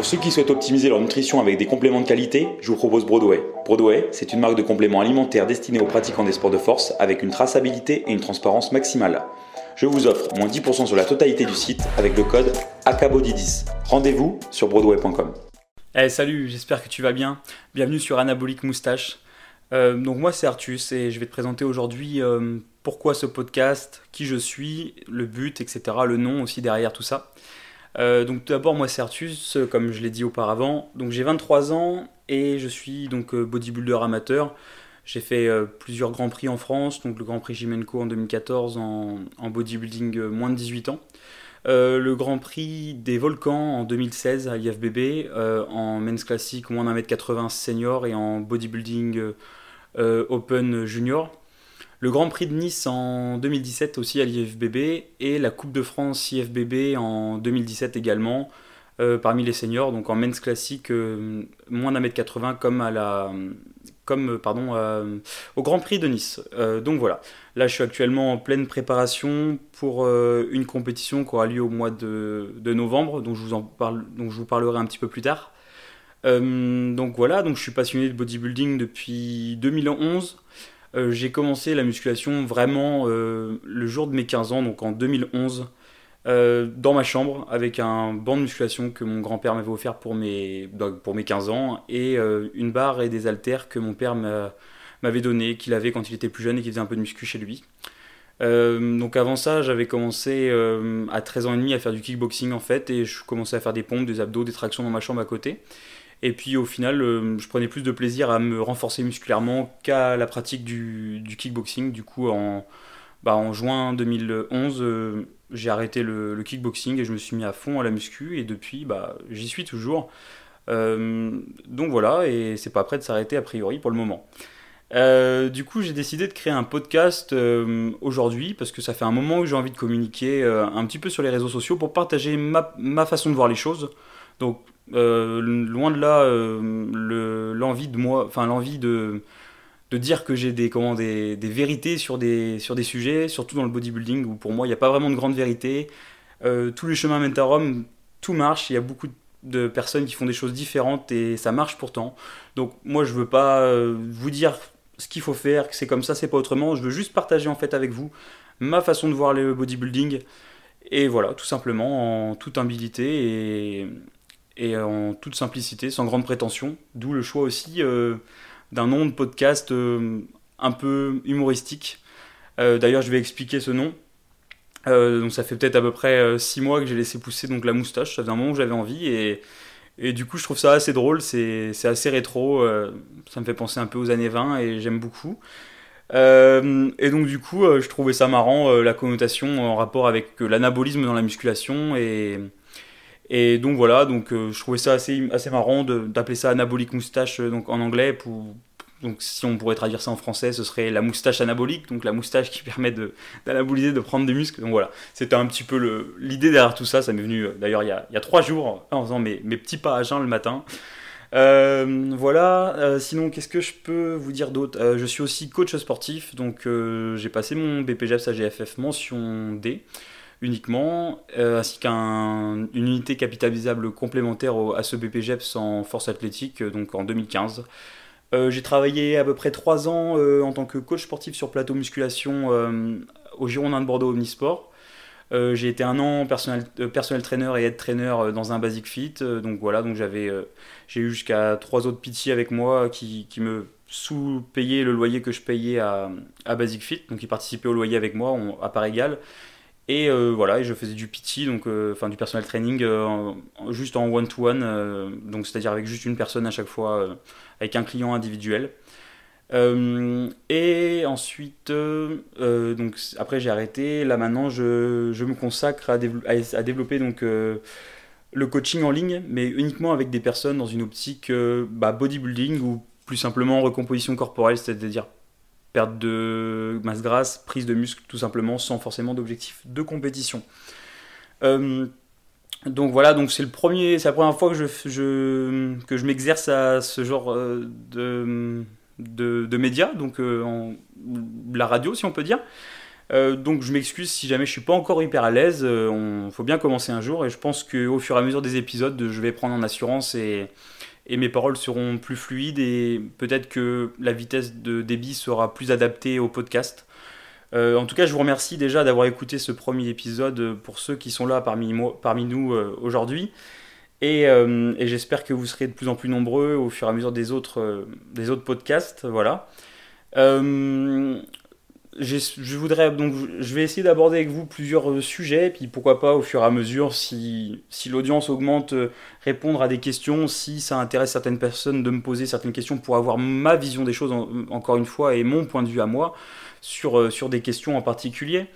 Pour ceux qui souhaitent optimiser leur nutrition avec des compléments de qualité, je vous propose Broadway. Broadway, c'est une marque de compléments alimentaires destinée aux pratiquants des sports de force avec une traçabilité et une transparence maximale. Je vous offre moins 10% sur la totalité du site avec le code ACABODY10. Rendez-vous sur broadway.com. Hey, salut, j'espère que tu vas bien. Bienvenue sur Anabolique Moustache. Euh, donc moi c'est Artus et je vais te présenter aujourd'hui euh, pourquoi ce podcast, qui je suis, le but, etc., le nom aussi derrière tout ça. Euh, donc tout d'abord moi c'est Artus, comme je l'ai dit auparavant. Donc j'ai 23 ans et je suis donc bodybuilder amateur. J'ai fait plusieurs grands prix en France, donc le Grand Prix Jimenco en 2014 en, bodybuilding moins de 18 ans. le Grand Prix des Volcans en 2016 à IFBB, en Men's Classic moins d'un mètre 80 senior et en bodybuilding euh, Open Junior. Le Grand Prix de Nice en 2017 aussi à l'IFBB et la Coupe de France IFBB en 2017 également euh, parmi les seniors, donc en men's classique euh, moins d'un mètre 80 comme à la comme pardon au Grand Prix de Nice. donc voilà, là je suis actuellement en pleine préparation pour une compétition qui aura lieu au mois de, novembre, dont je vous en parle, je vous parlerai un petit peu plus tard. Euh, donc voilà, donc je suis passionné de bodybuilding depuis 2011. Euh, j'ai commencé la musculation vraiment euh, le jour de mes 15 ans, donc en 2011, dans ma chambre, avec un banc de musculation que mon grand-père m'avait offert pour mes, pour mes 15 ans, et une barre et des haltères que mon père m'avait donné, qu'il avait quand il était plus jeune et qu'il faisait un peu de muscu chez lui. donc avant ça, j'avais commencé à 13 ans et demi à faire du kickboxing en fait, et je commençais à faire des pompes, des abdos, des tractions dans ma chambre à côté. Et puis au final, euh, je prenais plus de plaisir à me renforcer musculairement qu'à la pratique du, kickboxing. Du coup, en, bah, juin 2011, euh, j'ai arrêté le, kickboxing et je me suis mis à fond à la muscu. Et depuis, bah, j'y suis toujours. Euh, donc voilà, et c'est pas prêt de s'arrêter a priori pour le moment. du coup, j'ai décidé de créer un podcast aujourd'hui parce que ça fait un moment où j'ai envie de communiquer un petit peu sur les réseaux sociaux pour partager ma, ma façon de voir les choses. Donc, euh, loin de là, euh, l'envie de moi, enfin l'envie de, de dire que j'ai des, comment, des, des, vérités sur des, sur des sujets, surtout dans le bodybuilding où pour moi il n'y a pas vraiment de grande vérité. Euh, tous les chemins mènent à Rome, tout marche, il y a beaucoup de personnes qui font des choses différentes et ça marche pourtant. Donc moi je veux pas vous dire ce qu'il faut faire, que c'est comme ça, c'est pas autrement. Je veux juste partager en fait avec vous ma façon de voir le bodybuilding. Et voilà, tout simplement, en toute humilité et en toute simplicité, sans grande prétention. D'où le choix aussi euh, d'un nom de podcast euh, un peu humoristique. Euh, d'ailleurs, je vais expliquer ce nom. donc ça fait peut-être à peu près 6 mois que j'ai laissé pousser donc la moustache. Ça faisait un moment où j'avais envie et, du coup je trouve ça assez drôle. C'est assez rétro. ça me fait penser un peu aux années 20 et j'aime beaucoup. et donc du coup, je trouvais ça marrant la connotation en rapport avec l'anabolisme dans la musculation et, et donc voilà, donc euh, je trouvais ça assez, assez marrant d'appeler ça anabolique moustache euh, donc en anglais. Donc si on pourrait traduire ça en français, ce serait la moustache anabolique, donc la moustache qui permet d'anaboliser, de, prendre des muscles. Donc voilà, c'était un petit peu l'idée derrière tout ça. Ça m'est venu euh, d'ailleurs il, y a trois jours en faisant mes, mes petits pas à jeun le matin. voilà, sinon qu'est-ce que je peux vous dire d'autre? Je suis aussi coach sportif, donc j'ai passé mon BPGEPS AGFF mention D uniquement, euh, ainsi qu'une unité capitalisable complémentaire à ce BPGEPS en force athlétique, euh, donc en 2015. Euh, j'ai travaillé à peu près 3 ans en tant que coach sportif sur plateau musculation au Girondin de Bordeaux Omnisport. j'ai été un an personnel, personnel trainer et head trainer dans un Basic Fit. donc voilà, donc j'avais, j'ai eu jusqu'à trois autres pitiés avec moi qui, me sous-payaient le loyer que je payais à, à Basic Fit. Donc ils participaient au loyer avec moi à part égale. Et euh, voilà, je faisais du PT, donc euh, du personnel training, euh, juste en one-to-one, c'est-à-dire avec juste une personne à chaque fois, avec un client individuel. et ensuite, donc après j'ai arrêté. Là maintenant, je, me consacre à, à, développer donc le coaching en ligne, mais uniquement avec des personnes dans une optique bah, bodybuilding ou plus simplement recomposition corporelle, c'est-à-dire perte de masse grasse, prise de muscle tout simplement, sans forcément d'objectif de compétition. Euh, donc voilà, donc c'est la première fois que je, que je m'exerce à ce genre euh, de, de, médias, donc euh, la radio si on peut dire. donc je m'excuse si jamais je suis pas encore hyper à l'aise. Il faut bien commencer un jour et je pense qu'au fur et à mesure des épisodes, je vais prendre en assurance et, et mes paroles seront plus fluides et peut-être que la vitesse de débit sera plus adaptée au podcast. Euh, en tout cas, je vous remercie déjà d'avoir écouté ce premier épisode pour ceux qui sont là parmi, parmi nous euh, aujourd'hui. Euh, et, j'espère que vous serez de plus en plus nombreux au fur et à mesure des autres, des autres podcasts. Voilà. Je voudrais donc je vais essayer d'aborder avec vous plusieurs sujets, puis pourquoi pas au fur et à mesure, si, si l'audience augmente, répondre à des questions, si ça intéresse certaines personnes de me poser certaines questions pour avoir ma vision des choses encore une fois et mon point de vue à moi sur, euh, sur des questions en particulier.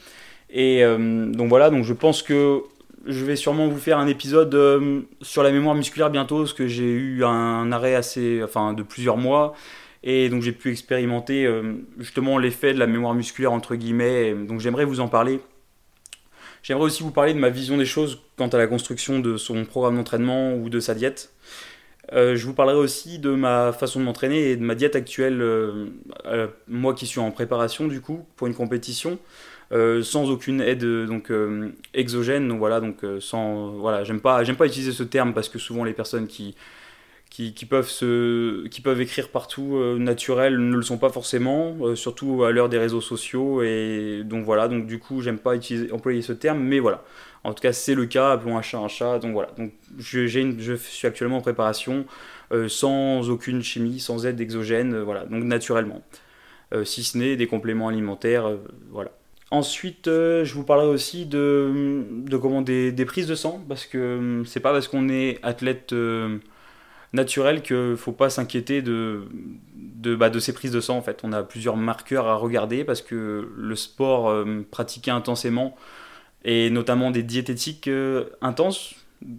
Et euh, donc voilà, donc je pense que je vais sûrement vous faire un épisode euh, sur la mémoire musculaire bientôt, parce que j'ai eu un arrêt assez, enfin, de plusieurs mois. Et donc j'ai pu expérimenter justement l'effet de la mémoire musculaire entre guillemets. Donc j'aimerais vous en parler. J'aimerais aussi vous parler de ma vision des choses quant à la construction de son programme d'entraînement ou de sa diète. Euh, je vous parlerai aussi de ma façon de m'entraîner et de ma diète actuelle, euh, euh, moi qui suis en préparation du coup pour une compétition, sans aucune aide donc exogène. Donc voilà, donc sans voilà, j'aime pas j'aime pas utiliser ce terme parce que souvent les personnes qui qui, peuvent, se, qui peuvent écrire partout naturel ne le sont pas forcément, surtout à l'heure des réseaux sociaux. Et donc voilà, donc du coup, j'aime pas utiliser, employer ce terme, mais voilà. En tout cas, c'est le cas, appelons un chat un chat. Donc voilà, donc je, suis actuellement en préparation euh, sans aucune chimie, sans aide exogène, euh, voilà, donc naturellement. Euh, si ce n'est des compléments alimentaires, voilà. Ensuite, je vous parlerai aussi de, de comment des, des, prises de sang, parce que c'est pas parce qu'on est athlète naturel qu'il ne faut pas s'inquiéter de, de, bah, de, ces prises de sang. En fait, on a plusieurs marqueurs à regarder parce que le sport pratiqué intensément et notamment des diététiques euh, intenses,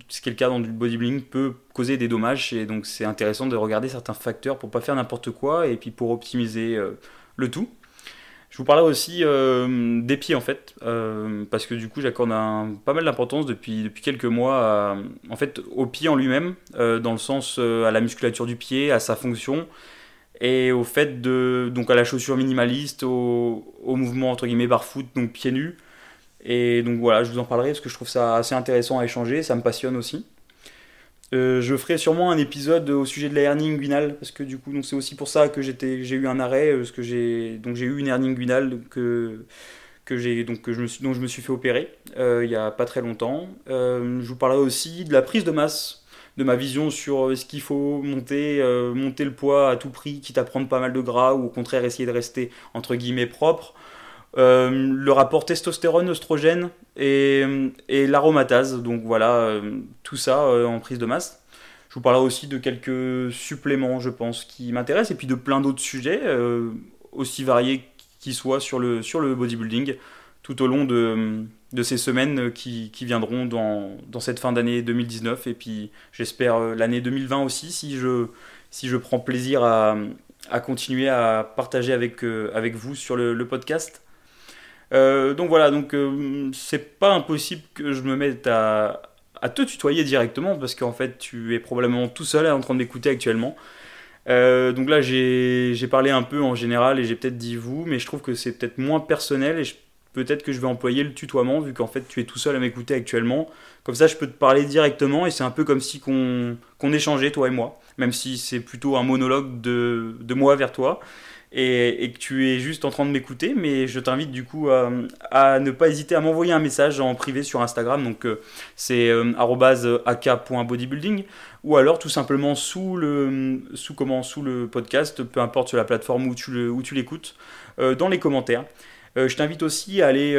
ce qui est le cas dans du bodybuilding, peut causer des dommages. Et donc c'est intéressant de regarder certains facteurs pour pas faire n'importe quoi et puis pour optimiser euh, le tout. Je vous parlerai aussi euh, des pieds en fait, parce que du coup j'accorde pas mal d'importance depuis, depuis quelques mois en fait, au pied en lui-même, dans le sens à la musculature du pied, à sa fonction, et au fait de donc à la chaussure minimaliste, au, mouvement entre guillemets barfoot, donc pieds nus, et donc voilà, je vous en parlerai parce que je trouve ça assez intéressant à échanger, ça me passionne aussi. Euh, je ferai sûrement un épisode au sujet de la hernie inguinale parce que du coup c'est aussi pour ça que j'ai eu un arrêt euh, parce que j'ai donc j'ai eu une hernie inguinale que que j'ai donc je suis, dont je me suis fait opérer euh, il y a pas très longtemps. je vous parlerai aussi de la prise de masse, de ma vision sur ce qu'il faut monter monter le poids à tout prix, quitte à prendre pas mal de gras ou au contraire essayer de rester entre guillemets propre. Euh, le rapport testostérone-oestrogène et, et l'aromatase. Donc voilà, euh, tout ça euh, en prise de masse. Je vous parlerai aussi de quelques suppléments, je pense, qui m'intéressent, et puis de plein d'autres sujets, aussi variés qu'ils soient sur le, sur le bodybuilding, tout au long de, de ces semaines qui, qui viendront dans, dans, cette fin d'année 2019, et puis j'espère l'année 2020 aussi, si je, si je prends plaisir à, à continuer à partager avec, avec vous sur le podcast. Euh, donc voilà, donc euh, c'est pas impossible que je me mette à, te tutoyer directement parce qu'en fait tu es probablement tout seul en train d'écouter actuellement. Euh, donc là j'ai parlé un peu en général et j'ai peut-être dit vous, mais je trouve que c'est peut-être moins personnel et peut-être que je vais employer le tutoiement vu qu'en fait tu es tout seul à m'écouter actuellement. Comme ça je peux te parler directement et c'est un peu comme si qu'on échangeait toi et moi, même si c'est plutôt un monologue de, de moi vers toi et, que tu es juste en train de m'écouter, mais je t'invite du coup à, ne pas hésiter à m'envoyer un message en privé sur Instagram, donc euh, c'est euh, ak.bodybuilding, ou alors tout simplement sous le, sous, comment, sous le podcast, peu importe sur la plateforme où tu, le, où tu l'écoutes, euh, dans les commentaires. je t'invite aussi à aller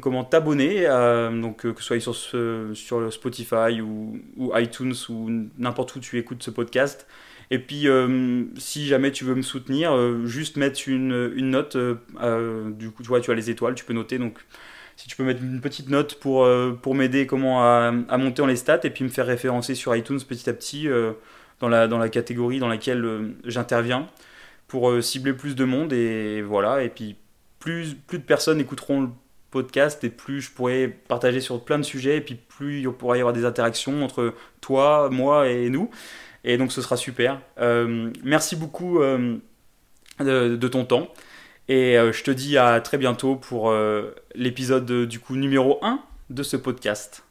comment t'abonner, donc que ce soit sur, sur Spotify ou iTunes ou n'importe où tu écoutes ce podcast. Et puis, euh, si jamais tu veux me soutenir, euh, juste mettre une, une note. Euh, du coup, tu vois, tu as les étoiles, tu peux noter. Donc, si tu peux mettre une petite note pour, pour m'aider comment à, à, monter en les stats et puis me faire référencer sur iTunes petit à petit dans, la, dans la catégorie dans laquelle j'interviens pour cibler plus de monde. Et voilà. Et puis, plus, plus de personnes écouteront le podcast et plus je pourrai partager sur plein de sujets et puis plus il pourra y avoir des interactions entre toi, moi et nous. Et donc ce sera super. Euh, merci beaucoup euh, de, ton temps. Et je te dis à très bientôt pour l'épisode du coup numéro 1 de ce podcast.